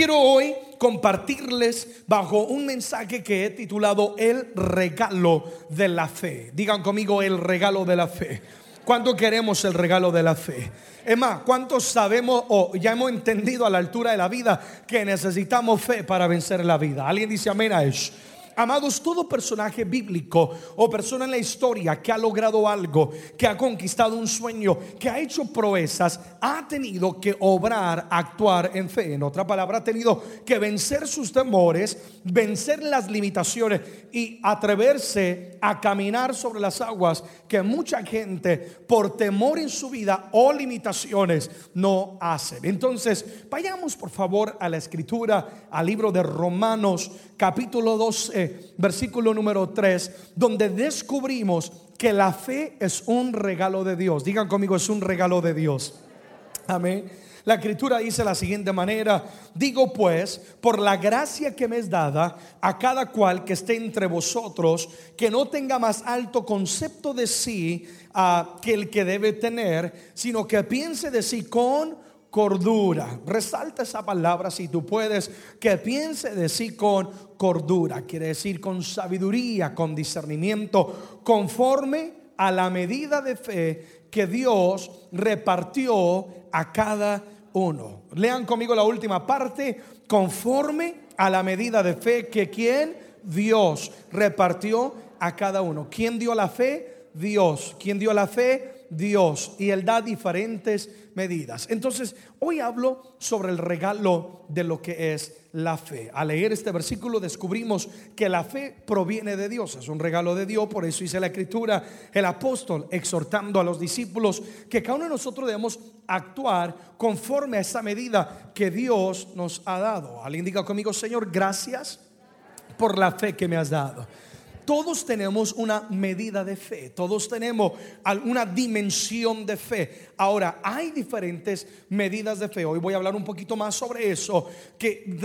Quiero hoy compartirles bajo un mensaje que he titulado El regalo de la fe. Digan conmigo el regalo de la fe. ¿Cuánto queremos el regalo de la fe? Es más, ¿cuántos sabemos o ya hemos entendido a la altura de la vida que necesitamos fe para vencer la vida? ¿Alguien dice amén a eso? Amados, todo personaje bíblico o persona en la historia que ha logrado algo, que ha conquistado un sueño, que ha hecho proezas, ha tenido que obrar, actuar en fe. En otra palabra, ha tenido que vencer sus temores, vencer las limitaciones y atreverse a caminar sobre las aguas que mucha gente por temor en su vida o limitaciones no hace. Entonces, vayamos por favor a la escritura, al libro de Romanos capítulo 12, versículo número 3, donde descubrimos que la fe es un regalo de Dios. Digan conmigo, es un regalo de Dios. Amén. La escritura dice la siguiente manera, digo pues, por la gracia que me es dada a cada cual que esté entre vosotros, que no tenga más alto concepto de sí ah, que el que debe tener, sino que piense de sí con cordura. Resalta esa palabra si tú puedes, que piense de sí con cordura, quiere decir con sabiduría, con discernimiento, conforme a la medida de fe que Dios repartió a cada uno. Lean conmigo la última parte, conforme a la medida de fe que quien Dios repartió a cada uno. ¿Quién dio la fe? Dios. ¿Quién dio la fe? Dios y Él da diferentes medidas. Entonces, hoy hablo sobre el regalo de lo que es la fe. Al leer este versículo descubrimos que la fe proviene de Dios, es un regalo de Dios, por eso dice la escritura, el apóstol exhortando a los discípulos que cada uno de nosotros debemos actuar conforme a esa medida que Dios nos ha dado. Alguien diga conmigo, Señor, gracias por la fe que me has dado todos tenemos una medida de fe, todos tenemos alguna dimensión de fe. Ahora, hay diferentes medidas de fe. Hoy voy a hablar un poquito más sobre eso, que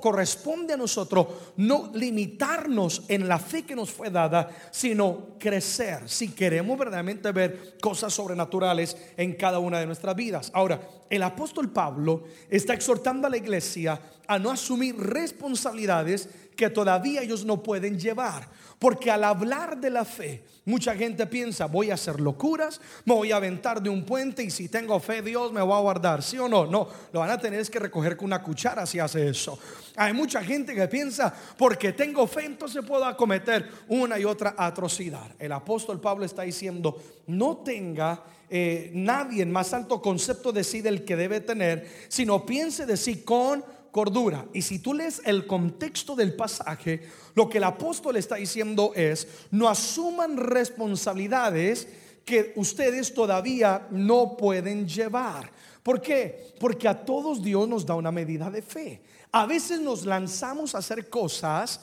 corresponde a nosotros no limitarnos en la fe que nos fue dada, sino crecer si queremos verdaderamente ver cosas sobrenaturales en cada una de nuestras vidas. Ahora, el apóstol Pablo está exhortando a la iglesia a no asumir responsabilidades que todavía ellos no pueden llevar. Porque al hablar de la fe, mucha gente piensa, voy a hacer locuras, me voy a aventar de un puente y si tengo fe, Dios me va a guardar. ¿Sí o no? No, lo van a tener que recoger con una cuchara si hace eso. Hay mucha gente que piensa, porque tengo fe, entonces puedo acometer una y otra atrocidad. El apóstol Pablo está diciendo, no tenga eh, nadie en más alto concepto de sí del que debe tener, sino piense de sí con cordura. Y si tú lees el contexto del pasaje, lo que el apóstol está diciendo es, no asuman responsabilidades que ustedes todavía no pueden llevar. ¿Por qué? Porque a todos Dios nos da una medida de fe. A veces nos lanzamos a hacer cosas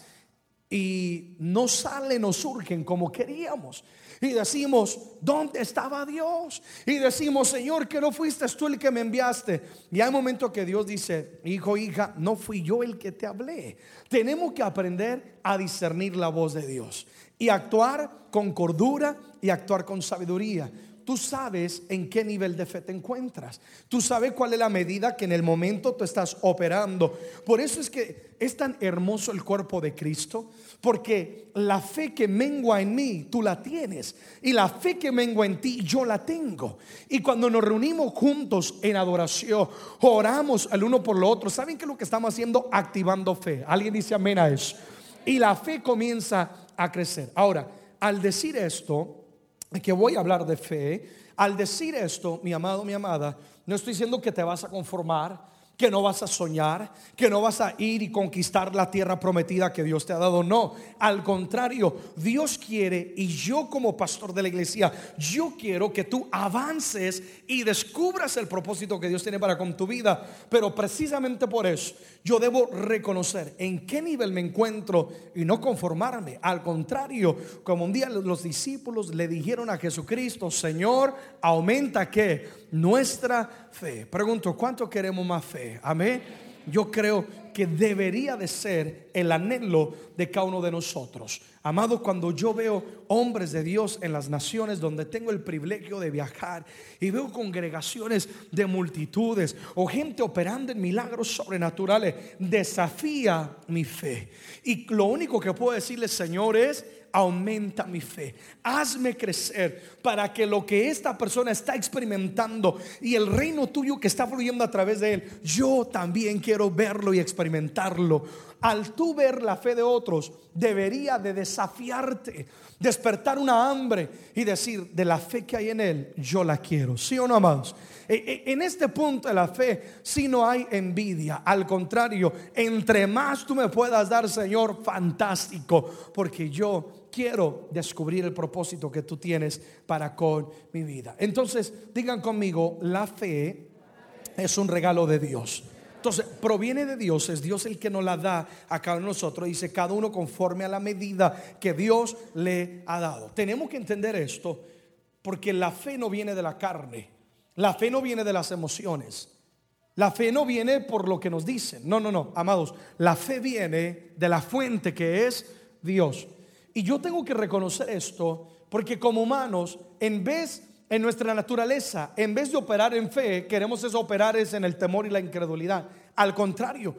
y no salen o surgen como queríamos. Y decimos, ¿dónde estaba Dios? Y decimos, Señor, que no fuiste tú el que me enviaste. Y hay momentos que Dios dice, hijo, hija, no fui yo el que te hablé. Tenemos que aprender a discernir la voz de Dios y actuar con cordura y actuar con sabiduría tú sabes en qué nivel de fe te encuentras. Tú sabes cuál es la medida que en el momento tú estás operando. Por eso es que es tan hermoso el cuerpo de Cristo, porque la fe que mengua en mí, tú la tienes. Y la fe que mengua en ti, yo la tengo. Y cuando nos reunimos juntos en adoración, oramos el uno por lo otro, ¿saben qué es lo que estamos haciendo? Activando fe. Alguien dice amén a eso. Y la fe comienza a crecer. Ahora, al decir esto, que voy a hablar de fe, al decir esto, mi amado, mi amada, no estoy diciendo que te vas a conformar, que no vas a soñar, que no vas a ir y conquistar la tierra prometida que Dios te ha dado. No, al contrario, Dios quiere y yo como pastor de la iglesia, yo quiero que tú avances y descubras el propósito que Dios tiene para con tu vida. Pero precisamente por eso yo debo reconocer en qué nivel me encuentro y no conformarme. Al contrario, como un día los discípulos le dijeron a Jesucristo, Señor, aumenta que nuestra fe. Pregunto, ¿cuánto queremos más fe? Amén. Yo creo que debería de ser el anhelo de cada uno de nosotros. Amado, cuando yo veo hombres de Dios en las naciones donde tengo el privilegio de viajar y veo congregaciones de multitudes o gente operando en milagros sobrenaturales, desafía mi fe. Y lo único que puedo decirle, Señor, es aumenta mi fe. Hazme crecer para que lo que esta persona está experimentando y el reino tuyo que está fluyendo a través de él, yo también quiero verlo y experimentarlo. Al tú ver la fe de otros, debería de desafiarte, despertar una hambre y decir, de la fe que hay en él, yo la quiero. ¿Sí o no, amados? E, e, en este punto de la fe, si no hay envidia, al contrario, entre más tú me puedas dar, Señor, fantástico, porque yo quiero descubrir el propósito que tú tienes para con mi vida. Entonces, digan conmigo, la fe es un regalo de Dios. Entonces, proviene de Dios, es Dios el que nos la da a cada uno de nosotros. Dice cada uno conforme a la medida que Dios le ha dado. Tenemos que entender esto porque la fe no viene de la carne, la fe no viene de las emociones. La fe no viene por lo que nos dicen. No, no, no, amados. La fe viene de la fuente que es Dios. Y yo tengo que reconocer esto porque como humanos, en vez, en nuestra naturaleza, en vez de operar en fe, queremos es operar es en el temor y la incredulidad. Al contrario,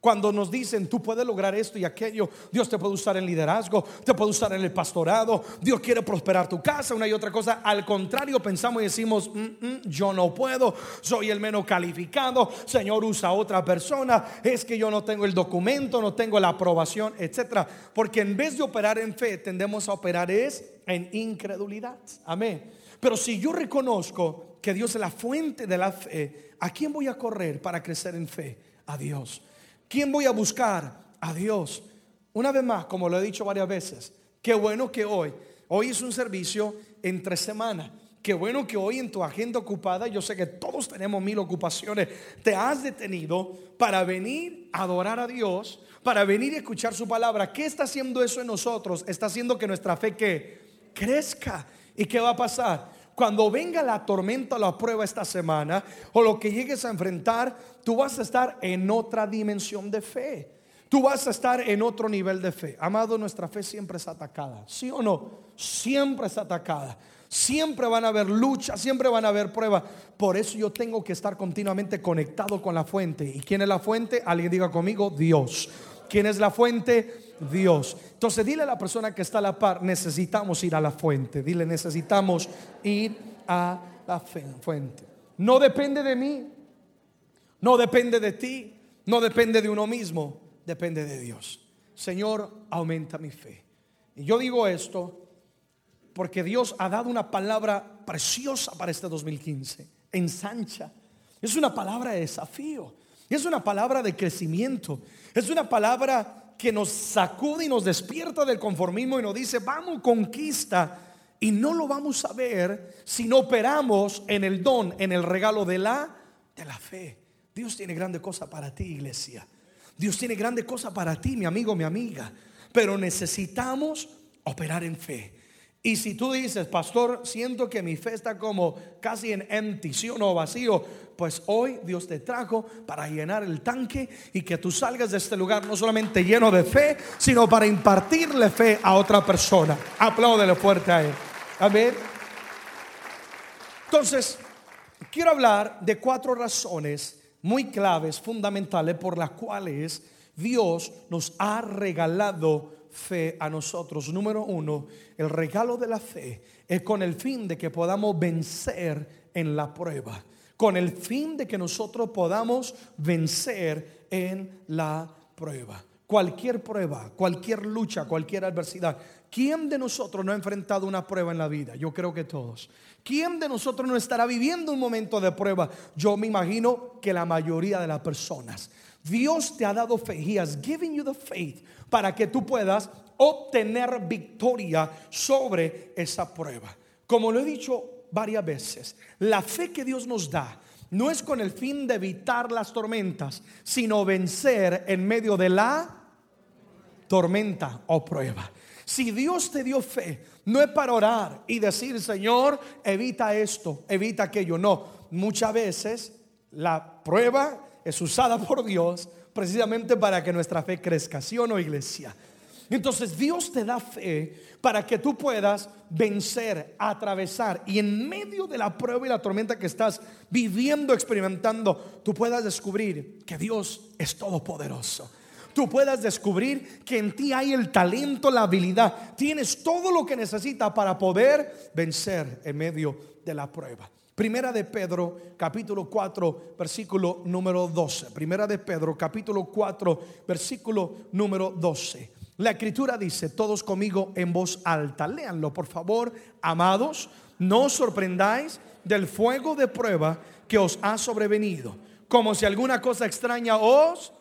cuando nos dicen, tú puedes lograr esto y aquello, Dios te puede usar en liderazgo, te puede usar en el pastorado, Dios quiere prosperar tu casa, una y otra cosa. Al contrario, pensamos y decimos, mm, mm, yo no puedo, soy el menos calificado, Señor usa a otra persona, es que yo no tengo el documento, no tengo la aprobación, etcétera. Porque en vez de operar en fe, tendemos a operar es en incredulidad. Amén. Pero si yo reconozco que Dios es la fuente de la fe, ¿a quién voy a correr para crecer en fe? A Dios. ¿Quién voy a buscar? A Dios. Una vez más, como lo he dicho varias veces, qué bueno que hoy, hoy es un servicio entre semana. Qué bueno que hoy en tu agenda ocupada, yo sé que todos tenemos mil ocupaciones, te has detenido para venir a adorar a Dios, para venir a escuchar su palabra. ¿Qué está haciendo eso en nosotros? Está haciendo que nuestra fe que crezca. ¿Y qué va a pasar? Cuando venga la tormenta la prueba esta semana, o lo que llegues a enfrentar, tú vas a estar en otra dimensión de fe. Tú vas a estar en otro nivel de fe. Amado, nuestra fe siempre es atacada. ¿Sí o no? Siempre es atacada. Siempre van a haber luchas, siempre van a haber pruebas. Por eso yo tengo que estar continuamente conectado con la fuente. ¿Y quién es la fuente? Alguien diga conmigo, Dios. ¿Quién es la fuente? Dios. Entonces dile a la persona que está a la par, necesitamos ir a la fuente. Dile, necesitamos ir a la fuente. No depende de mí, no depende de ti, no depende de uno mismo, depende de Dios. Señor, aumenta mi fe. Y yo digo esto porque Dios ha dado una palabra preciosa para este 2015. Ensancha. Es una palabra de desafío. Es una palabra de crecimiento. Es una palabra que nos sacude y nos despierta del conformismo y nos dice, vamos, conquista. Y no lo vamos a ver si no operamos en el don, en el regalo de la, de la fe. Dios tiene grande cosa para ti, iglesia. Dios tiene grande cosa para ti, mi amigo, mi amiga. Pero necesitamos operar en fe. Y si tú dices, pastor, siento que mi fe está como casi en ¿sí o vacío? Pues hoy Dios te trajo para llenar el tanque y que tú salgas de este lugar no solamente lleno de fe, sino para impartirle fe a otra persona. Apláudele fuerte a él. Amén. Entonces, quiero hablar de cuatro razones muy claves, fundamentales, por las cuales Dios nos ha regalado fe a nosotros. Número uno, el regalo de la fe es con el fin de que podamos vencer en la prueba. Con el fin de que nosotros podamos vencer en la prueba. Cualquier prueba, cualquier lucha, cualquier adversidad. ¿Quién de nosotros no ha enfrentado una prueba en la vida? Yo creo que todos. ¿Quién de nosotros no estará viviendo un momento de prueba? Yo me imagino que la mayoría de las personas. Dios te ha dado fe. He has given you the faith para que tú puedas obtener victoria sobre esa prueba. Como lo he dicho varias veces, la fe que Dios nos da no es con el fin de evitar las tormentas, sino vencer en medio de la tormenta o prueba. Si Dios te dio fe, no es para orar y decir, Señor, evita esto, evita aquello. No, muchas veces la prueba es usada por Dios precisamente para que nuestra fe crezca, ¿sí o no, iglesia? Entonces Dios te da fe para que tú puedas vencer, atravesar y en medio de la prueba y la tormenta que estás viviendo, experimentando, tú puedas descubrir que Dios es todopoderoso. Tú puedas descubrir que en ti hay el talento, la habilidad. Tienes todo lo que necesitas para poder vencer en medio de la prueba. Primera de Pedro, capítulo 4, versículo número 12. Primera de Pedro, capítulo 4, versículo número 12. La escritura dice, todos conmigo en voz alta, léanlo por favor, amados, no os sorprendáis del fuego de prueba que os ha sobrevenido, como si alguna cosa extraña os,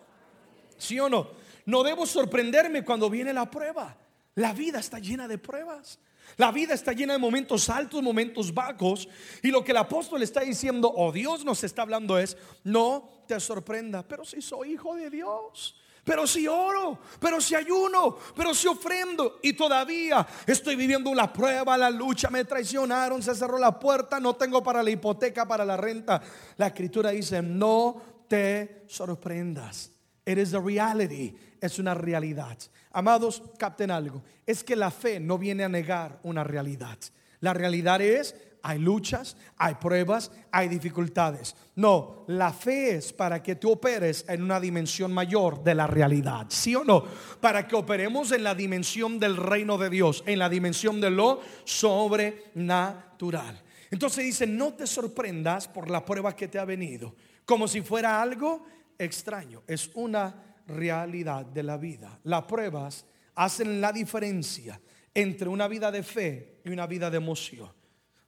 sí o no, no debo sorprenderme cuando viene la prueba. La vida está llena de pruebas. La vida está llena de momentos altos, momentos bajos. Y lo que el apóstol está diciendo, o Dios nos está hablando es, no te sorprenda, pero si soy hijo de Dios pero si oro, pero si ayuno, pero si ofrendo y todavía estoy viviendo la prueba, la lucha, me traicionaron, se cerró la puerta, no tengo para la hipoteca, para la renta. La escritura dice, no te sorprendas. It is a reality, es una realidad. Amados, capten algo, es que la fe no viene a negar una realidad. La realidad es hay luchas, hay pruebas, hay dificultades. No, la fe es para que tú operes en una dimensión mayor de la realidad, ¿sí o no? Para que operemos en la dimensión del reino de Dios, en la dimensión de lo sobrenatural. Entonces dice, no te sorprendas por la prueba que te ha venido, como si fuera algo extraño. Es una realidad de la vida. Las pruebas hacen la diferencia entre una vida de fe y una vida de emoción.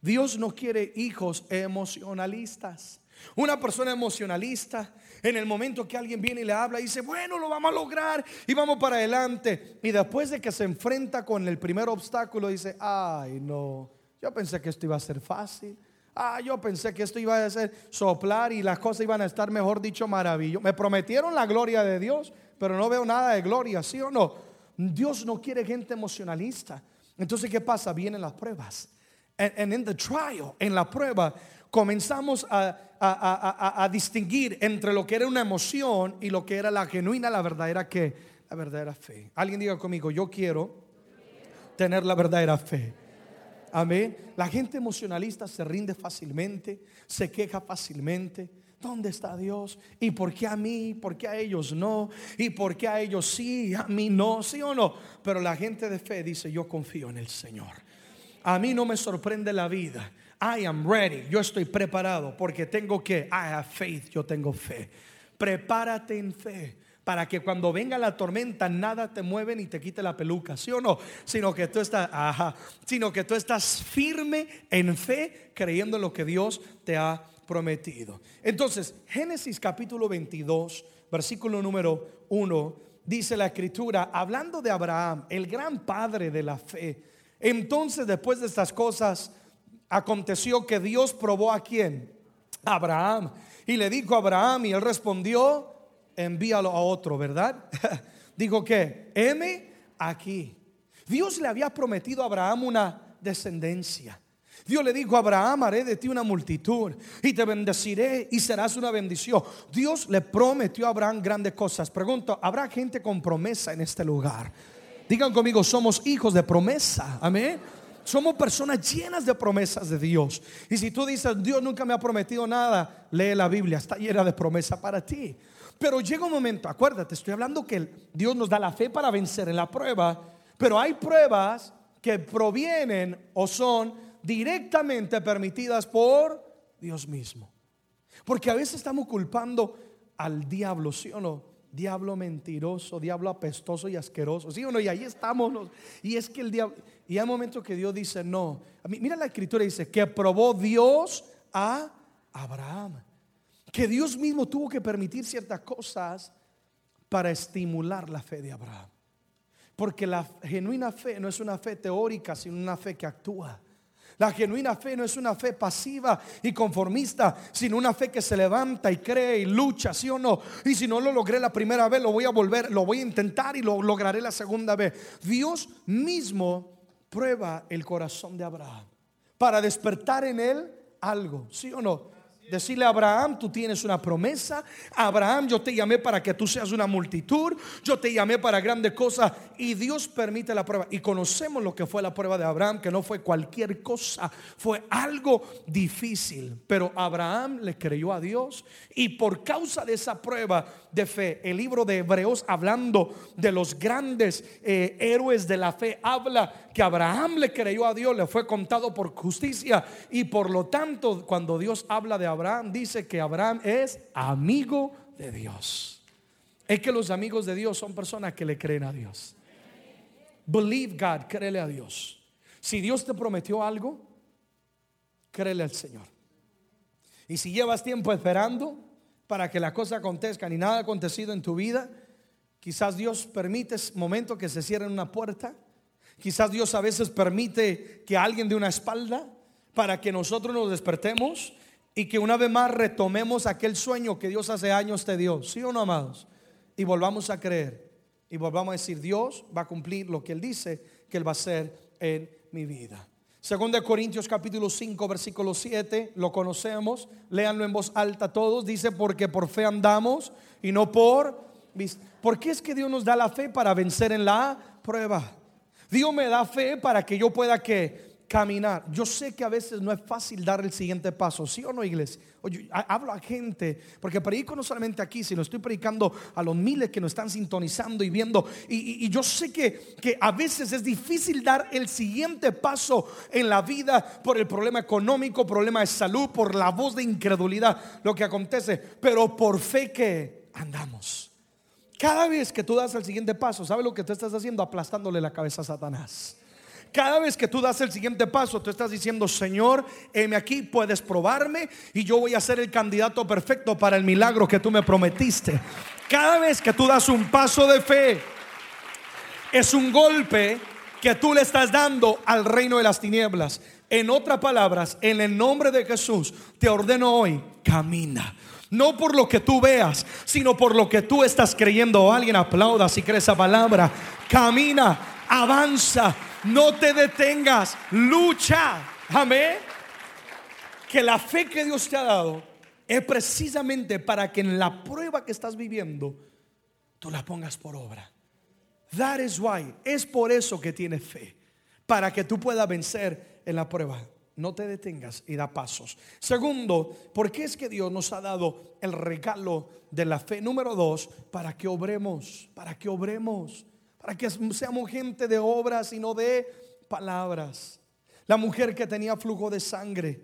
Dios no quiere hijos emocionalistas. Una persona emocionalista, en el momento que alguien viene y le habla, dice, bueno, lo vamos a lograr y vamos para adelante. Y después de que se enfrenta con el primer obstáculo, dice, ay, no, yo pensé que esto iba a ser fácil. Ah, yo pensé que esto iba a ser soplar y las cosas iban a estar, mejor dicho, maravilloso. Me prometieron la gloria de Dios, pero no veo nada de gloria, ¿sí o no? Dios no quiere gente emocionalista. Entonces, ¿qué pasa? Vienen las pruebas and, in the trial, en la prueba, comenzamos a, a, a, distinguir entre lo que era una emoción y lo que era la genuina, la verdadera que, la verdadera fe. Alguien diga conmigo, yo quiero tener la verdadera fe. Amén. La gente emocionalista se rinde fácilmente, se queja fácilmente. ¿Dónde está Dios? ¿Y por qué a mí? ¿Por qué a ellos no? ¿Y por qué a ellos sí? A mí no, sí o no. Pero la gente de fe dice, yo confío en el Señor. A mí no me sorprende la vida. I am ready. Yo estoy preparado porque tengo que. I have faith. Yo tengo fe. Prepárate en fe para que cuando venga la tormenta nada te mueve ni te quite la peluca, ¿sí o no? Sino que tú estás, ajá, sino que tú estás firme en fe creyendo en lo que Dios te ha prometido. Entonces, Génesis capítulo 22, versículo número 1, dice la escritura, hablando de Abraham, el gran padre de la fe, entonces, después de estas cosas, aconteció que Dios probó a quién? Abraham. Y le dijo a Abraham y él respondió, envíalo a otro, ¿verdad? Dijo que, heme aquí. Dios le había prometido a Abraham una descendencia. Dios le dijo a Abraham, haré de ti una multitud y te bendeciré y serás una bendición. Dios le prometió a Abraham grandes cosas. Pregunto, ¿habrá gente con promesa en este lugar? Digan conmigo, somos hijos de promesa. Amén. Somos personas llenas de promesas de Dios. Y si tú dices, Dios nunca me ha prometido nada, lee la Biblia, está llena de promesa para ti. Pero llega un momento, acuérdate, estoy hablando que Dios nos da la fe para vencer en la prueba, pero hay pruebas que provienen o son directamente permitidas por Dios mismo. Porque a veces estamos culpando al diablo, ¿sí o no? diablo mentiroso, diablo apestoso y asqueroso. ¿Sí o no? Y ahí estamos. Y es que el diablo. Y hay momentos que Dios dice no. Mira la escritura dice que probó Dios a Abraham. Que Dios mismo tuvo que permitir ciertas cosas para estimular la fe de Abraham. Porque la genuina fe no es una fe teórica, sino una fe que actúa. La genuina fe no es una fe pasiva y conformista, sino una fe que se levanta y cree y lucha, ¿sí o no? Y si no lo logré la primera vez, lo voy a volver, lo voy a intentar y lo lograré la segunda vez. Dios mismo prueba el corazón de Abraham para despertar en él algo, ¿sí o no? Decirle a Abraham, tú tienes una promesa. Abraham, yo te llamé para que tú seas una multitud. Yo te llamé para grandes cosas. Y Dios permite la prueba. Y conocemos lo que fue la prueba de Abraham, que no fue cualquier cosa. Fue algo difícil. Pero Abraham le creyó a Dios. Y por causa de esa prueba de fe, el libro de Hebreos, hablando de los grandes eh, héroes de la fe, habla que Abraham le creyó a Dios, le fue contado por justicia. Y por lo tanto, cuando Dios habla de Abraham, dice que Abraham es amigo de Dios. Es que los amigos de Dios son personas que le creen a Dios. Believe God, créele a Dios. Si Dios te prometió algo, créele al Señor. Y si llevas tiempo esperando para que la cosa acontezca y nada ha acontecido en tu vida, quizás Dios permite momento que se cierre una puerta. Quizás Dios a veces permite que alguien dé una espalda para que nosotros nos despertemos y que una vez más retomemos aquel sueño que Dios hace años te dio, ¿sí o no, amados? Y volvamos a creer y volvamos a decir, Dios va a cumplir lo que Él dice que Él va a hacer en mi vida. Segundo de Corintios capítulo 5 versículo 7, lo conocemos, léanlo en voz alta todos, dice, porque por fe andamos y no por... ¿Por qué es que Dios nos da la fe para vencer en la prueba? Dios me da fe para que yo pueda que caminar. Yo sé que a veces no es fácil dar el siguiente paso, ¿sí o no, iglesia? Hablo a gente, porque predico no solamente aquí, sino estoy predicando a los miles que nos están sintonizando y viendo. Y, yo sé que, que a veces es difícil dar el siguiente paso en la vida por el problema económico, problema de salud, por la voz de incredulidad, lo que acontece, pero por fe que andamos. Cada vez que tú das el siguiente paso, ¿sabes lo que tú estás haciendo? Aplastándole la cabeza a Satanás. Cada vez que tú das el siguiente paso, tú estás diciendo, Señor, heme aquí, puedes probarme y yo voy a ser el candidato perfecto para el milagro que tú me prometiste. Cada vez que tú das un paso de fe, es un golpe que tú le estás dando al reino de las tinieblas. En otras palabras, en el nombre de Jesús, te ordeno hoy, camina. No por lo que tú veas, sino por lo que tú estás creyendo. Alguien aplauda si cree esa palabra. Camina, avanza, no te detengas, lucha. Amén. Que la fe que Dios te ha dado es precisamente para que en la prueba que estás viviendo tú la pongas por obra. That is why. Es por eso que tienes fe. Para que tú puedas vencer en la prueba. No te detengas y da pasos. Segundo, ¿por qué es que Dios nos ha dado el regalo de la fe? Número dos, para que obremos, para que obremos para que seamos gente de obras y no de palabras. La mujer que tenía flujo de sangre,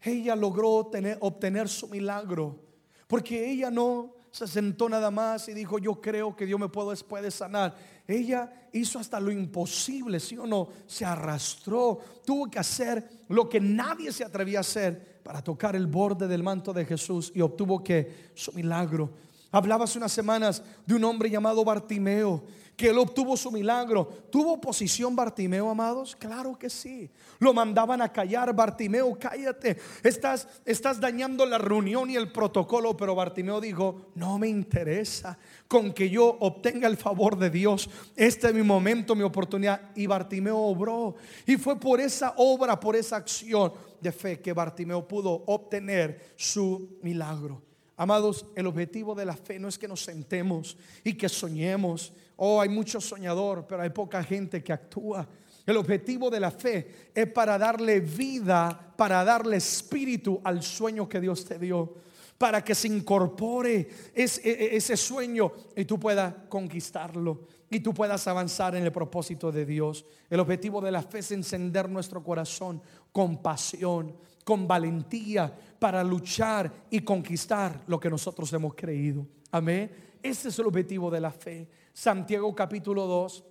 ella logró obtener su milagro, porque ella no se sentó nada más y dijo, yo creo que Dios me puede, sanar. Ella hizo hasta lo imposible, ¿sí o no? Se arrastró, tuvo que hacer lo que nadie se atrevía a hacer para tocar el borde del manto de Jesús y obtuvo que su milagro. Hablaba hace unas semanas de un hombre llamado Bartimeo que él obtuvo su milagro. ¿Tuvo oposición Bartimeo, amados? Claro que sí. Lo mandaban a callar, Bartimeo, cállate. Estás, estás dañando la reunión y el protocolo, pero Bartimeo dijo, no me interesa con que yo obtenga el favor de Dios. Este es mi momento, mi oportunidad. Y Bartimeo obró. Y fue por esa obra, por esa acción de fe que Bartimeo pudo obtener su milagro. Amados, el objetivo de la fe no es que nos sentemos y que soñemos Oh, hay mucho soñador, pero hay poca gente que actúa. El objetivo de la fe es para darle vida, para darle espíritu al sueño que Dios te dio, para que se incorpore e, e, ese, sueño y tú puedas conquistarlo y tú puedas avanzar en el propósito de Dios. El objetivo de la fe es encender nuestro corazón con pasión, con valentía para luchar y conquistar lo que nosotros hemos creído. Amén. Ese es el objetivo de la fe. Santiago capítulo 2,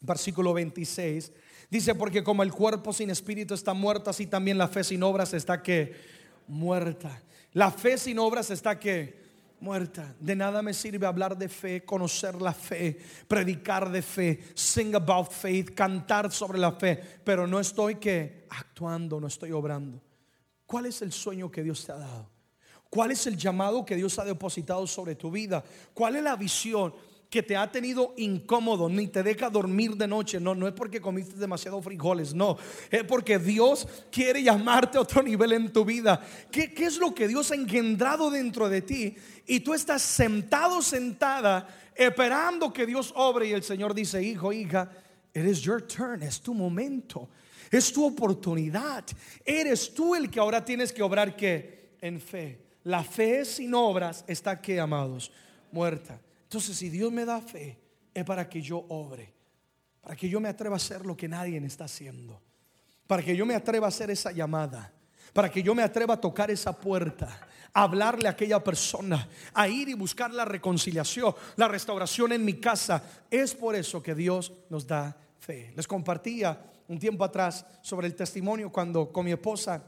versículo 26. Dice, porque como el cuerpo sin espíritu está muerto, así también la fe sin obras está que muerta. La fe sin obras está que muerta. De nada me sirve hablar de fe, conocer la fe, predicar de fe, sing about faith, cantar sobre la fe, pero no estoy que actuando, no estoy obrando. ¿Cuál es el sueño que Dios te ha dado? ¿Cuál es el llamado que Dios ha depositado sobre tu vida? ¿Cuál es la visión? que te ha tenido incómodo, ni te deja dormir de noche. No, no es porque comiste demasiado frijoles, no. Es porque Dios quiere llamarte a otro nivel en tu vida. ¿Qué, qué es lo que Dios ha engendrado dentro de ti? Y tú estás sentado, sentada, esperando que Dios obre. Y el Señor dice, hijo, hija, it is your turn, es tu momento. Es tu oportunidad. Eres tú el que ahora tienes que obrar que en fe. La fe sin obras está que, amados, muerta. Entonces, si Dios me da fe, es para que yo obre, para que yo me atreva a hacer lo que nadie está haciendo, para que yo me atreva a hacer esa llamada, para que yo me atreva a tocar esa puerta, a hablarle a aquella persona, a ir y buscar la reconciliación, la restauración en mi casa. Es por eso que Dios nos da fe. Les compartía un tiempo atrás sobre el testimonio cuando con mi esposa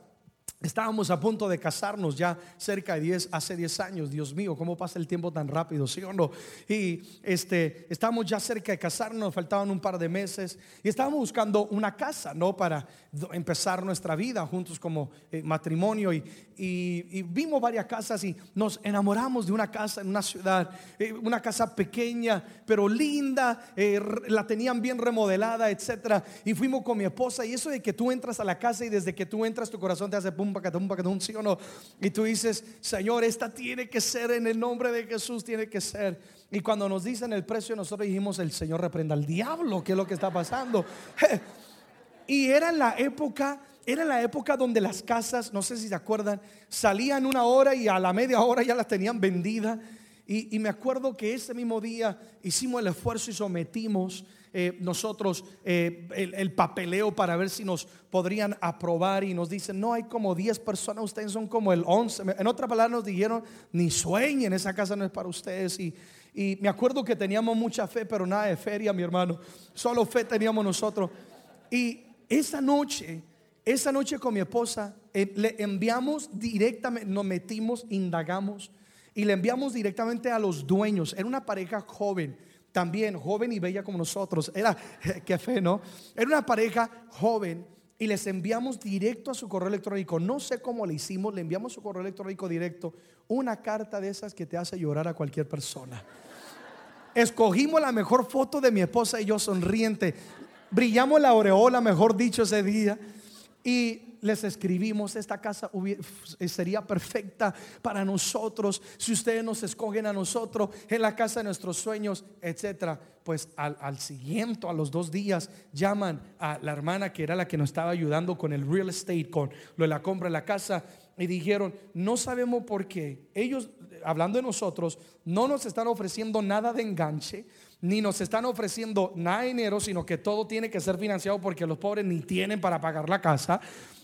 Estábamos a punto de casarnos ya cerca de 10, hace 10 años. Dios mío, ¿cómo pasa el tiempo tan rápido? ¿Sí o no? Y este, estábamos ya cerca de casarnos, faltaban un par de meses y estábamos buscando una casa, ¿no? Para empezar nuestra vida juntos como eh, matrimonio. Y, y, vimos varias casas y nos enamoramos de una casa en una ciudad, eh, una casa pequeña, pero linda, eh, la tenían bien remodelada, etcétera. Y fuimos con mi esposa. Y eso de que tú entras a la casa y desde que tú entras tu corazón te hace pum sí o no. Y tú dices, Señor, esta tiene que ser en el nombre de Jesús, tiene que ser. Y cuando nos dicen el precio, nosotros dijimos, el Señor reprenda al diablo, ¿qué es lo que está pasando? Y era la época era la época donde las casas, no sé si se acuerdan, salían una hora y a la media hora ya las tenían vendidas. Y, me acuerdo que ese mismo día hicimos el esfuerzo y sometimos eh, nosotros eh, el, papeleo para ver si nos podrían aprobar y nos dicen, no hay como 10 personas, ustedes son como el 11. En otra palabra nos dijeron, ni sueñen, esa casa no es para ustedes. Y, y me acuerdo que teníamos mucha fe, pero nada de feria, mi hermano. Solo fe teníamos nosotros. Y esa noche, esa noche con mi esposa, eh, le enviamos directamente, nos metimos, indagamos y le enviamos directamente a los dueños. Era una pareja joven también joven y bella como nosotros. Era, qué fe, ¿no? Era una pareja joven y les enviamos directo a su correo electrónico. No sé cómo le hicimos, le enviamos su correo electrónico directo una carta de esas que te hace llorar a cualquier persona. Escogimos la mejor foto de mi esposa y yo sonriente. Brillamos la aureola, mejor dicho, ese día. Y les escribimos, esta casa sería perfecta para nosotros si ustedes nos escogen a nosotros en la casa de nuestros sueños, etcétera. Pues al, al, siguiente, a los dos días, llaman a la hermana que era la que nos estaba ayudando con el real estate, con lo de la compra de la casa, y dijeron, no sabemos por qué. Ellos, hablando de nosotros, no nos están ofreciendo nada de enganche, ni nos están ofreciendo nada de dinero, sino que todo tiene que ser financiado porque los pobres ni tienen para pagar la casa.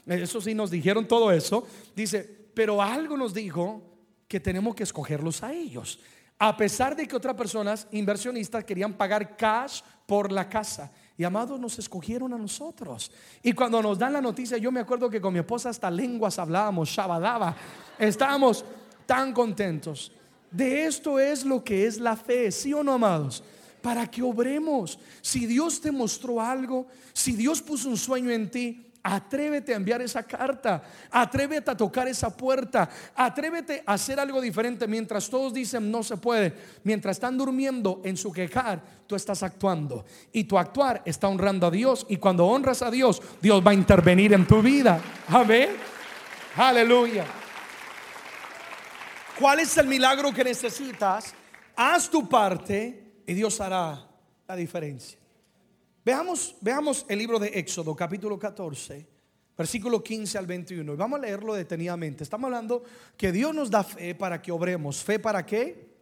Eso sí, nos dijeron todo eso. Dice, pero algo nos dijo que tenemos que escogerlos a ellos. A pesar de que otras personas, inversionistas, querían pagar cash por la casa. Y amados, nos escogieron a nosotros. Y cuando nos dan la noticia, yo me acuerdo que con mi esposa hasta lenguas hablábamos, shabadaba. Estábamos tan contentos. De esto es lo que es la fe, ¿sí o no, amados? Para que obremos. Si Dios te mostró algo, si Dios puso un sueño en ti, Atrévete a enviar esa carta, atrévete a tocar esa puerta, atrévete a hacer algo diferente mientras todos dicen no se puede, mientras están durmiendo en su quejar, tú estás actuando y tu actuar está honrando a Dios y cuando honras a Dios, Dios va a intervenir en tu vida. Amén. Aleluya. ¿Cuál es el milagro que necesitas? Haz tu parte y Dios hará la diferencia. Veamos, veamos el libro de Éxodo, capítulo 14, versículo 15 al 21. Y vamos a leerlo detenidamente. Estamos hablando que Dios nos da fe para que obremos. ¿Fe para qué?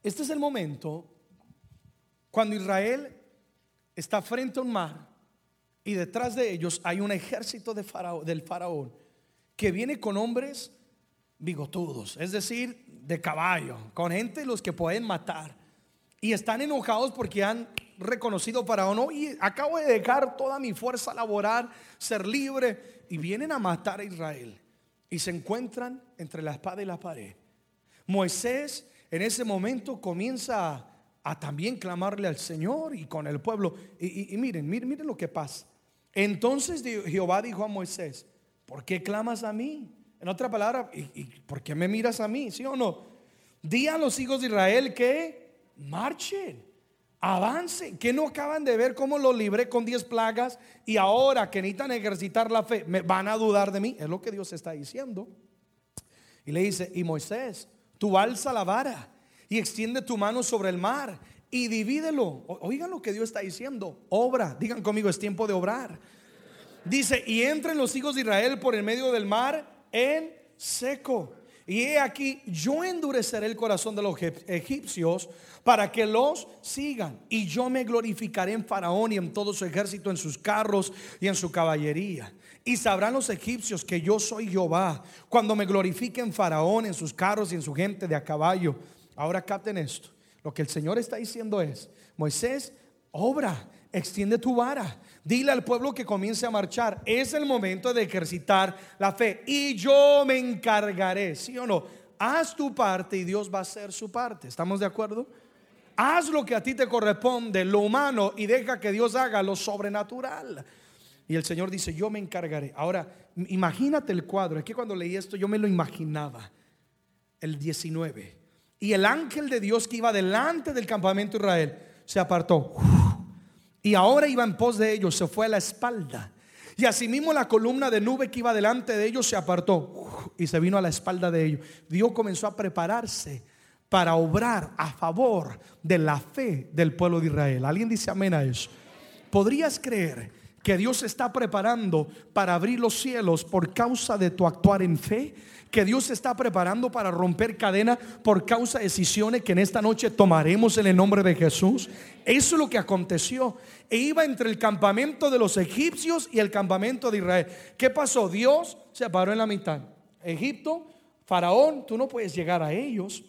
Este es el momento cuando Israel está frente a un mar y detrás de ellos hay un ejército de del faraón que viene con hombres bigotudos, es decir, de caballo, con gente los que pueden matar. Y están enojados porque han reconocido Faraón, y acabo de dejar toda mi fuerza laboral, ser libre, y vienen a matar a Israel. Y se encuentran entre la espada y la pared. Moisés en ese momento comienza a, también clamarle al Señor y con el pueblo. Y, miren, miren, miren lo que pasa. Entonces Jehová dijo a Moisés, ¿por qué clamas a mí? En otra palabra, ¿y, ¿y por qué me miras a mí? ¿Sí o no? Di a los hijos de Israel que marchen, avancen, que no acaban de ver cómo los libré con 10 plagas y ahora que necesitan ejercitar la fe, me van a dudar de mí. Es lo que Dios está diciendo. Y le dice, y Moisés, tú alza la vara y extiende tu mano sobre el mar y divídelo. Oigan lo que Dios está diciendo. Obra, digan conmigo, es tiempo de obrar. Dice, y entren los hijos de Israel por el medio del mar en seco. Y he aquí, yo endureceré el corazón de los egipcios para que los sigan. Y yo me glorificaré en Faraón y en todo su ejército, en sus carros y en su caballería. Y sabrán los egipcios que yo soy Jehová cuando me glorifique en Faraón, en sus carros y en su gente de a caballo. Ahora capten esto. Lo que el Señor está diciendo es, Moisés, obra, extiende tu vara. Dile al pueblo que comience a marchar. Es el momento de ejercitar la fe. Y yo me encargaré, ¿sí o no? Haz tu parte y Dios va a hacer su parte. ¿Estamos de acuerdo? Haz lo que a ti te corresponde, lo humano, y deja que Dios haga lo sobrenatural. Y el Señor dice, yo me encargaré. Ahora, imagínate el cuadro. Es que cuando leí esto yo me lo imaginaba. El 19. Y el ángel de Dios que iba delante del campamento de Israel se apartó. Y ahora iba en pos de ellos, se fue a la espalda. Y asimismo la columna de nube que iba delante de ellos se apartó y se vino a la espalda de ellos. Dios comenzó a prepararse para obrar a favor de la fe del pueblo de Israel. ¿Alguien dice amén a eso? ¿Podrías creer que Dios está preparando para abrir los cielos por causa de tu actuar en fe? que Dios está preparando para romper cadena por causa de decisiones que en esta noche tomaremos en el nombre de Jesús. Eso es lo que aconteció. E iba entre el campamento de los egipcios y el campamento de Israel. ¿Qué pasó? Dios se paró en la mitad. Egipto, Faraón, tú no puedes llegar a ellos.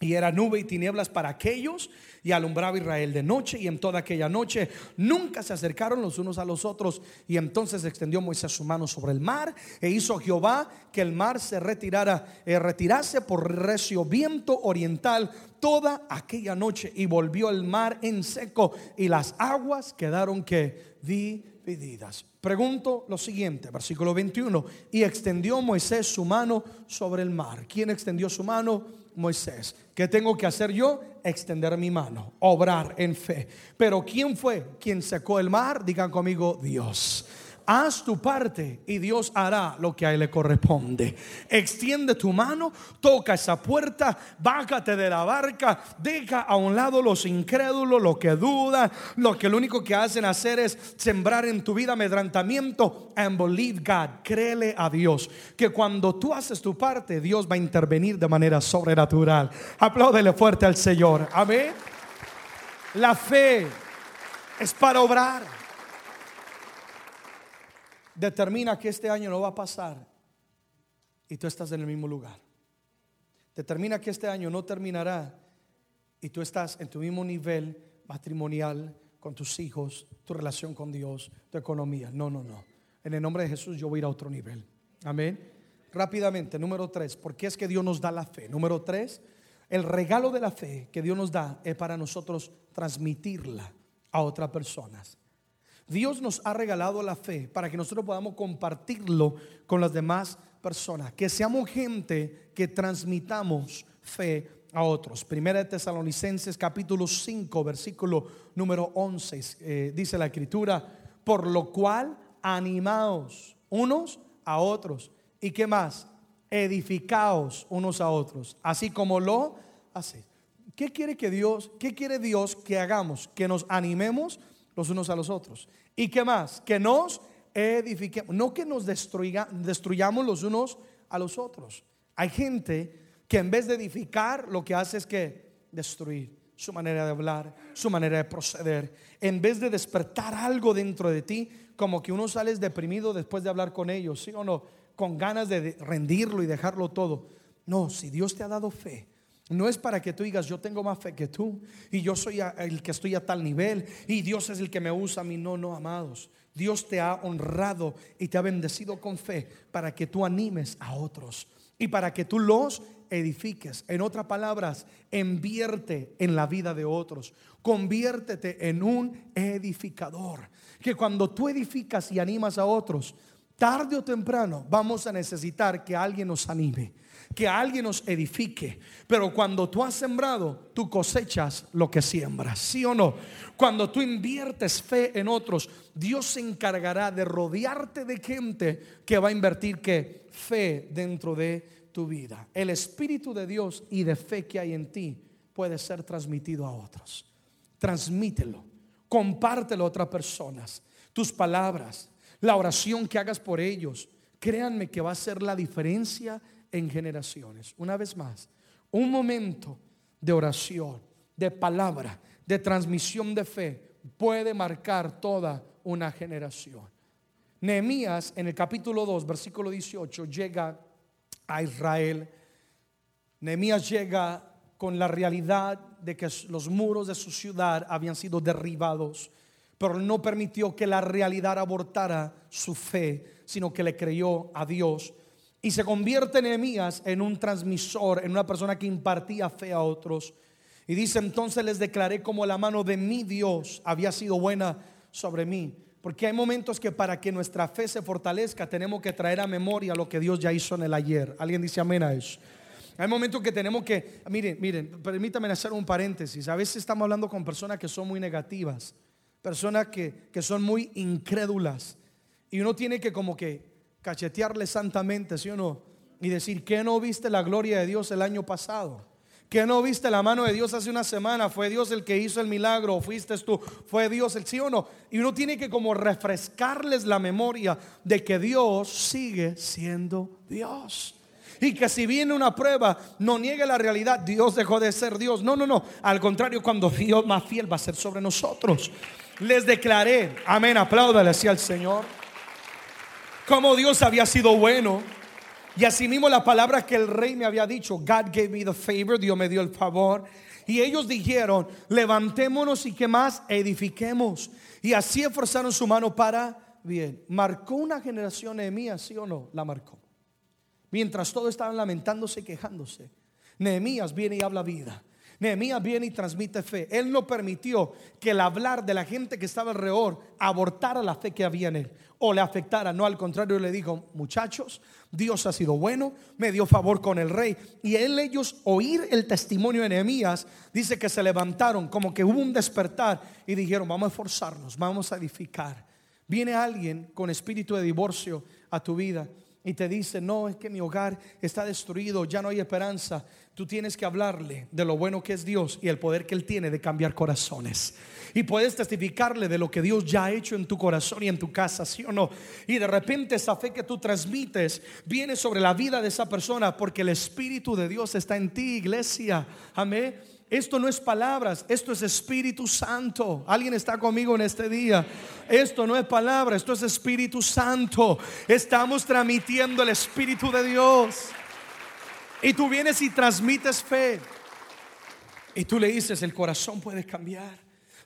Y era nube y tinieblas para aquellos y alumbraba Israel de noche y en toda aquella noche nunca se acercaron los unos a los otros y entonces extendió Moisés su mano sobre el mar e hizo Jehová que el mar se retirara, eh, retirase por recio viento oriental toda aquella noche y volvió el mar en seco y las aguas quedaron que divididas. Pregunto lo siguiente, versículo 21, y extendió Moisés su mano sobre el mar. ¿Quién extendió su mano? Moisés. ¿Qué tengo que hacer yo? Extender mi mano, obrar en fe. Pero ¿quién fue quien secó el mar? Digan conmigo, Dios haz tu parte y Dios hará lo que a él le corresponde. Extiende tu mano, toca esa puerta, bájate de la barca, deja a un lado los incrédulos, los que dudan, lo que lo único que hacen hacer es sembrar en tu vida amedrantamiento and believe God, créele a Dios, que cuando tú haces tu parte, Dios va a intervenir de manera sobrenatural. Apláudele fuerte al Señor. Amén. La fe es para obrar determina que este año no va a pasar y tú estás en el mismo lugar. Determina que este año no terminará y tú estás en tu mismo nivel matrimonial con tus hijos, tu relación con Dios, tu economía. No, no, no. En el nombre de Jesús yo voy a ir a otro nivel. Amén. Rápidamente, número tres, ¿por qué es que Dios nos da la fe? Número tres, el regalo de la fe que Dios nos da es para nosotros transmitirla a otras personas. Dios nos ha regalado la fe para que nosotros podamos compartirlo con las demás personas. Que seamos gente que transmitamos fe a otros. Primera Tesalonicenses capítulo 5 versículo número 11 eh, dice la escritura, por lo cual animaos unos a otros. ¿Y qué más? Edificaos unos a otros, así como lo hace. ¿Qué quiere que Dios, qué quiere Dios que hagamos? Que nos animemos los unos a los otros. ¿Y qué más? Que nos edifiquemos, no que nos destruyamos los unos a los otros. Hay gente que en vez de edificar lo que hace es que destruir su manera de hablar, su manera de proceder. En vez de despertar algo dentro de ti, como que uno sales deprimido después de hablar con ellos, ¿sí o no? Con ganas de rendirlo y dejarlo todo. No, si Dios te ha dado fe, no es para que tú digas, yo tengo más fe que tú y yo soy el que estoy a tal nivel y Dios es el que me usa a mí. No, no, amados. Dios te ha honrado y te ha bendecido con fe para que tú animes a otros y para que tú los edifiques. En otras palabras, invierte en la vida de otros. Conviértete en un edificador. Que cuando tú edificas y animas a otros, tarde o temprano vamos a necesitar que alguien nos anime, que alguien nos edifique. Pero cuando tú has sembrado, tú cosechas lo que siembras, ¿sí o no? Cuando tú inviertes fe en otros, Dios se encargará de rodearte de gente que va a invertir que fe dentro de tu vida. El espíritu de Dios y de fe que hay en ti puede ser transmitido a otros. Transmítelo, compártelo a otras personas. Tus palabras, la oración que hagas por ellos, créanme que va a ser la diferencia en generaciones. Una vez más, un momento de oración, de palabra, de transmisión de fe puede marcar toda una generación. Nehemías en el capítulo 2, versículo 18, llega a Israel. Nehemías llega con la realidad de que los muros de su ciudad habían sido derribados pero no permitió que la realidad abortara su fe, sino que le creyó a Dios. Y se convierte Nehemías en un transmisor, en una persona que impartía fe a otros. Y dice, entonces les declaré como la mano de mi Dios había sido buena sobre mí. Porque hay momentos que para que nuestra fe se fortalezca tenemos que traer a memoria lo que Dios ya hizo en el ayer. ¿Alguien dice amén a eso? Hay momentos que tenemos que, miren, miren, permítanme hacer un paréntesis. A veces estamos hablando con personas que son muy negativas personas que, que son muy incrédulas. Y uno tiene que como que cachetearle santamente, ¿sí o no? Y decir, ¿qué no viste la gloria de Dios el año pasado? ¿Qué no viste la mano de Dios hace una semana? ¿Fue Dios el que hizo el milagro? ¿O fuiste tú? ¿Fue Dios el sí o no? Y uno tiene que como refrescarles la memoria de que Dios sigue siendo Dios. Y que si viene una prueba, no niegue la realidad, Dios dejó de ser Dios. No, no, no. Al contrario, cuando Dios más fiel va a ser sobre nosotros les declaré, amén, apláudale así al Señor, como Dios había sido bueno. Y así mismo la palabra que el rey me había dicho, God gave me the favor, Dios me dio el favor. Y ellos dijeron, levantémonos y que más edifiquemos. Y así esforzaron su mano para bien. ¿Marcó una generación Nehemías, sí o no? La marcó. Mientras todos estaban lamentándose y quejándose, Nehemías viene y habla vida. Nehemías viene y transmite fe. Él no permitió que el hablar de la gente que estaba alrededor abortara la fe que había en él o le afectara. No, al contrario, le dijo, muchachos, Dios ha sido bueno, me dio favor con el rey. Y él, ellos, oír el testimonio de Nehemías, dice que se levantaron, como que hubo un despertar y dijeron, vamos a esforzarnos, vamos a edificar. Viene alguien con espíritu de divorcio a tu vida y te dice, no, es que mi hogar está destruido, ya no hay esperanza tú tienes que hablarle de lo bueno que es Dios y el poder que Él tiene de cambiar corazones. Y puedes testificarle de lo que Dios ya ha hecho en tu corazón y en tu casa, sí o no. Y de repente esa fe que tú transmites viene sobre la vida de esa persona porque el Espíritu de Dios está en ti, iglesia. Amén. Esto no es palabras, esto es Espíritu Santo. Alguien está conmigo en este día. Esto no es palabra, esto es Espíritu Santo. Estamos transmitiendo el Espíritu de Dios. Y tú vienes y transmites fe. Y tú le dices, el corazón puede cambiar.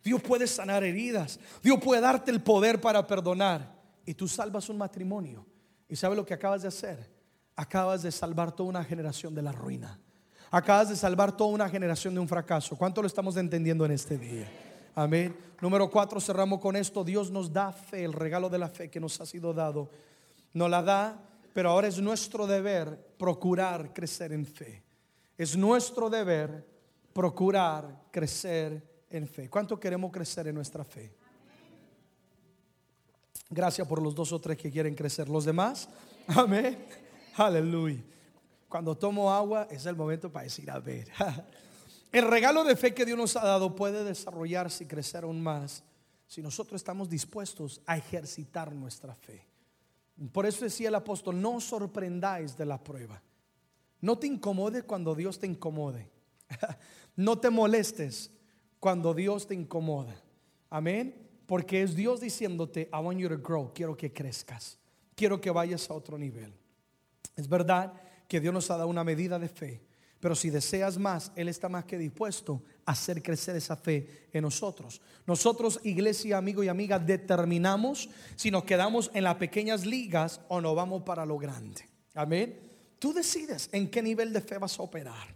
Dios puede sanar heridas. Dios puede darte el poder para perdonar. Y tú salvas un matrimonio. ¿Y sabes lo que acabas de hacer? Acabas de salvar toda una generación de la ruina. Acabas de salvar toda una generación de un fracaso. ¿Cuánto lo estamos entendiendo en este día? Amén. Número cuatro, cerramos con esto. Dios nos da fe, el regalo de la fe que nos ha sido dado. Nos la da pero ahora es nuestro deber procurar crecer en fe. Es nuestro deber procurar crecer en fe. ¿Cuánto queremos crecer en nuestra fe? Gracias por los dos o tres que quieren crecer. ¿Los demás? Amén. Aleluya. Cuando tomo agua es el momento para decir, a ver. El regalo de fe que Dios nos ha dado puede desarrollarse y crecer aún más si nosotros estamos dispuestos a ejercitar nuestra fe. Por eso decía el apóstol, no os sorprendáis de la prueba. No te incomodes cuando Dios te incomode. no te molestes cuando Dios te incomoda. Amén. Porque es Dios diciéndote, I want you to grow, quiero que crezcas, quiero que vayas a otro nivel. Es verdad que Dios nos ha dado una medida de fe, pero si deseas más, Él está más que dispuesto a hacer crecer esa fe en nosotros. Nosotros, iglesia, amigo y amiga, determinamos si nos quedamos en las pequeñas ligas o no vamos para lo grande. Amén. Tú decides en qué nivel de fe vas a operar.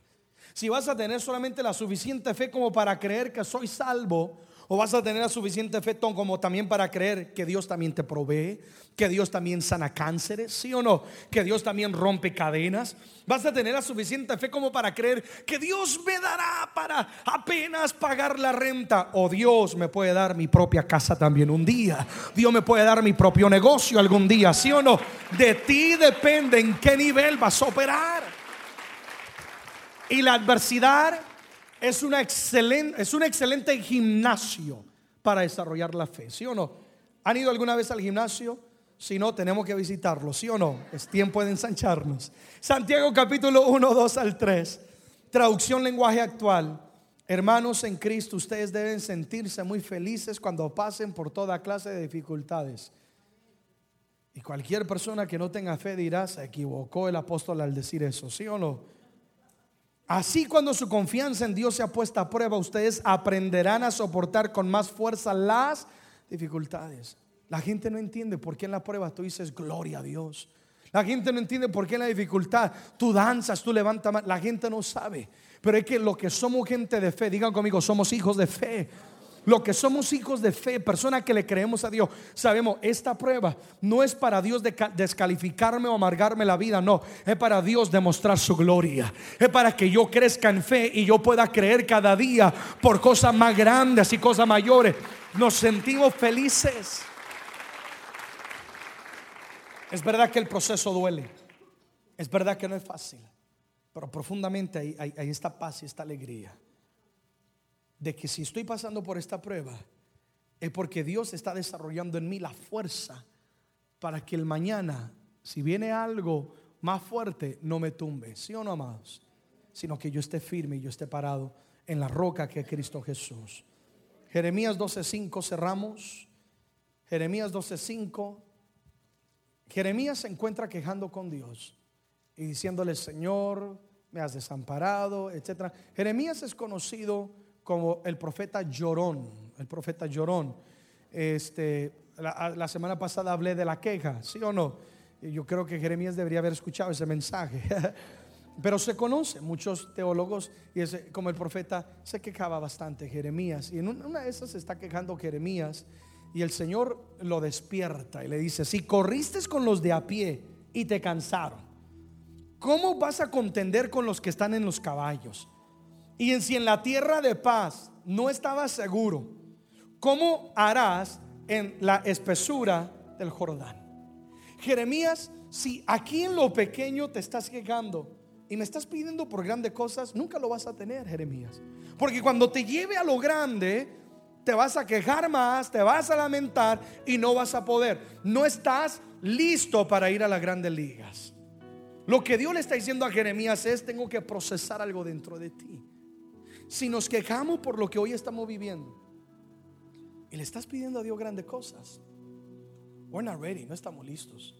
Si vas a tener solamente la suficiente fe como para creer que soy salvo O vas a tener la suficiente fe como también para creer que Dios también te provee, que Dios también sana cánceres, ¿sí o no? Que Dios también rompe cadenas. Vas a tener la suficiente fe como para creer que Dios me dará para apenas pagar la renta. O Dios me puede dar mi propia casa también un día. Dios me puede dar mi propio negocio algún día, ¿sí o no? De ti depende en qué nivel vas a operar. Y la adversidad es, una es un excelente gimnasio para desarrollar la fe, ¿sí o no? ¿Han ido alguna vez al gimnasio? Si no, tenemos que visitarlo, ¿sí o no? Es tiempo de ensancharnos. Santiago capítulo 1, 2 al 3. Traducción lenguaje actual. Hermanos en Cristo, ustedes deben sentirse muy felices cuando pasen por toda clase de dificultades. Y cualquier persona que no tenga fe dirá, se equivocó el apóstol al decir eso, ¿sí o no? Así cuando su confianza en Dios se ha puesta a prueba, ustedes aprenderán a soportar con más fuerza las dificultades. La gente no entiende por qué en la prueba tú dices gloria a Dios. La gente no entiende por qué en la dificultad tú danzas, tú levantas. La gente no sabe. Pero es que lo que somos gente de fe, digan conmigo, somos hijos de fe. Lo que somos hijos de fe, personas que le creemos a Dios, sabemos, esta prueba no es para Dios descalificarme o amargarme la vida, no, es para Dios demostrar su gloria. Es para que yo crezca en fe y yo pueda creer cada día por cosas más grandes y cosas mayores. Nos sentimos felices. Es verdad que el proceso duele. Es verdad que no es fácil. Pero profundamente hay, hay esta paz y esta alegría de que si estoy pasando por esta prueba, es porque Dios está desarrollando en mí la fuerza para que el mañana, si viene algo más fuerte, no me tumbe, ¿sí o no, amados? Sino que yo esté firme y yo esté parado en la roca que es Cristo Jesús. Jeremías 12:5 cerramos. Jeremías 12:5. Jeremías se encuentra quejando con Dios y diciéndole, Señor, me has desamparado, etc. Jeremías es conocido como el profeta llorón, el profeta llorón. Este, la, semana pasada hablé de la queja, ¿sí o no? Yo creo que Jeremías debería haber escuchado ese mensaje. Pero se conoce, muchos teólogos, y es como el profeta se quejaba bastante, Jeremías. Y en una de esas se está quejando Jeremías, y el Señor lo despierta y le dice: Si corriste con los de a pie y te cansaron, ¿cómo vas a contender con los que están en los caballos? Y en si en la tierra de paz no estabas seguro, ¿cómo harás en la espesura del Jordán? Jeremías, si aquí en lo pequeño te estás quejando y me estás pidiendo por grandes cosas, nunca lo vas a tener, Jeremías. Porque cuando te lleve a lo grande, te vas a quejar más, te vas a lamentar y no vas a poder. No estás listo para ir a las grandes ligas. Lo que Dios le está diciendo a Jeremías es, tengo que procesar algo dentro de ti si nos quejamos por lo que hoy estamos viviendo y le estás pidiendo a Dios grandes cosas, we're not ready, no estamos listos.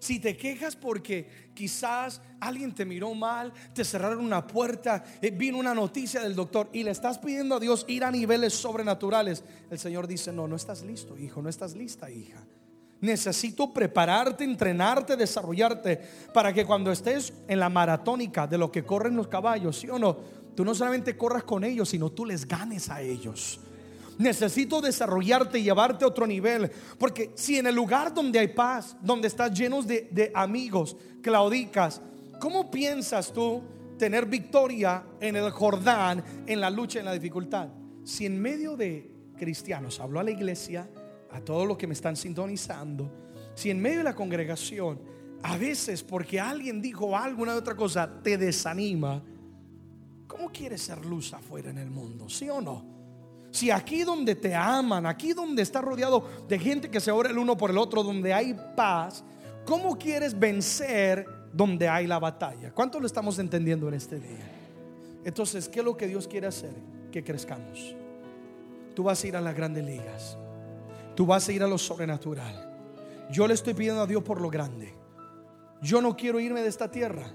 Si te quejas porque quizás alguien te miró mal, te cerraron una puerta, eh, vino una noticia del doctor y le estás pidiendo a Dios ir a niveles sobrenaturales, el Señor dice, no, no estás listo, hijo, no estás lista, hija. Necesito prepararte, entrenarte, desarrollarte para que cuando estés en la maratónica de lo que corren los caballos, ¿sí o no? Tú no solamente corras con ellos, sino tú les ganes a ellos. Necesito desarrollarte y llevarte a otro nivel. Porque si en el lugar donde hay paz, donde estás llenos de, de amigos, claudicas, ¿cómo piensas tú tener victoria en el Jordán, en la lucha, en la dificultad? Si en medio de cristianos, hablo a la iglesia, a todos los que me están sintonizando, si en medio de la congregación, a veces porque alguien dijo alguna otra cosa, te desanima, ¿Cómo quieres ser luz afuera en el mundo? ¿Sí o no? Si aquí donde te aman, aquí donde estás rodeado de gente que se ora el uno por el otro, donde hay paz, ¿cómo quieres vencer donde hay la batalla? ¿Cuánto lo estamos entendiendo en este día? Entonces, ¿qué es lo que Dios quiere hacer? Que crezcamos. Tú vas a ir a las grandes ligas. Tú vas a ir a lo sobrenatural. Yo le estoy pidiendo a Dios por lo grande. Yo no quiero irme de esta tierra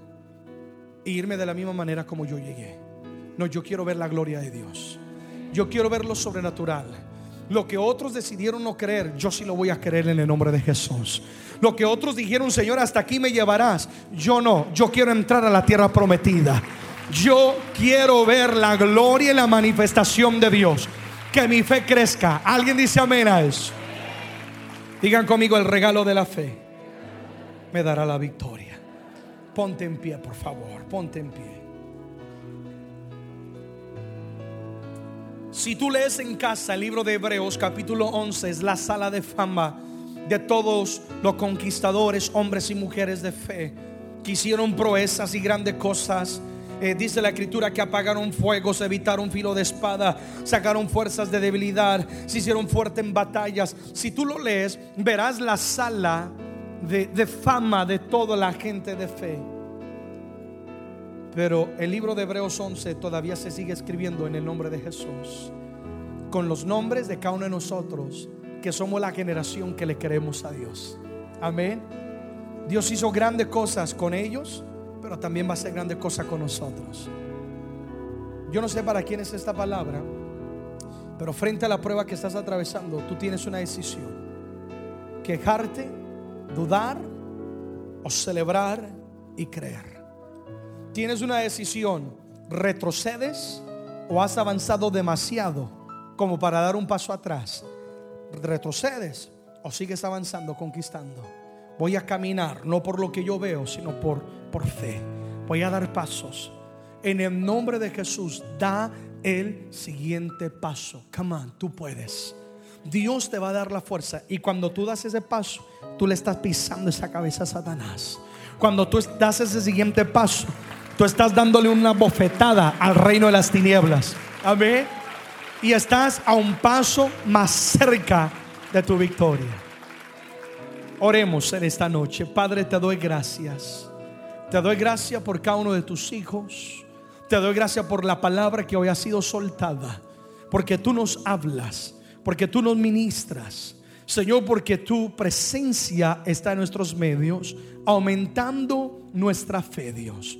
e irme de la misma manera como yo llegué. No, yo quiero ver la gloria de Dios. Yo quiero ver lo sobrenatural. Lo que otros decidieron no creer, yo sí lo voy a creer en el nombre de Jesús. Lo que otros dijeron, Señor, hasta aquí me llevarás. Yo no, yo quiero entrar a la tierra prometida. Yo quiero ver la gloria y la manifestación de Dios. Que mi fe crezca. ¿Alguien dice amén a eso? Digan conmigo el regalo de la fe. Me dará la victoria. Ponte en pie, por favor. Ponte en pie. Si tú lees en casa el libro de Hebreos capítulo 11 es la sala de fama de todos los conquistadores, hombres y mujeres de fe que hicieron proezas y grandes cosas. Eh, dice la escritura que apagaron fuegos, evitaron filo de espada, sacaron fuerzas de debilidad, se hicieron fuertes en batallas. Si tú lo lees, verás la sala de, de fama de toda la gente de fe. Pero el libro de Hebreos 11 todavía se sigue escribiendo en el nombre de Jesús. Con los nombres de cada uno de nosotros, que somos la generación que le queremos a Dios. Amén. Dios hizo grandes cosas con ellos, pero también va a hacer grandes cosas con nosotros. Yo no sé para quién es esta palabra, pero frente a la prueba que estás atravesando, tú tienes una decisión. Quejarte, dudar o celebrar y creer tienes una decisión, retrocedes o has avanzado demasiado como para dar un paso atrás. Retrocedes o sigues avanzando, conquistando. Voy a caminar, no por lo que yo veo, sino por, por fe. Voy a dar pasos. En el nombre de Jesús, da el siguiente paso. Come on, tú puedes. Dios te va a dar la fuerza. Y cuando tú das ese paso, tú le estás pisando esa cabeza a Satanás. Cuando tú das ese siguiente paso, Tú estás dándole una bofetada al reino de las tinieblas. Amén. Y estás a un paso más cerca de tu victoria. Oremos en esta noche. Padre, te doy gracias. Te doy gracias por cada uno de tus hijos. Te doy gracias por la palabra que hoy ha sido soltada. Porque tú nos hablas. Porque tú nos ministras. Señor, porque tu presencia está en nuestros medios, aumentando nuestra fe, Dios.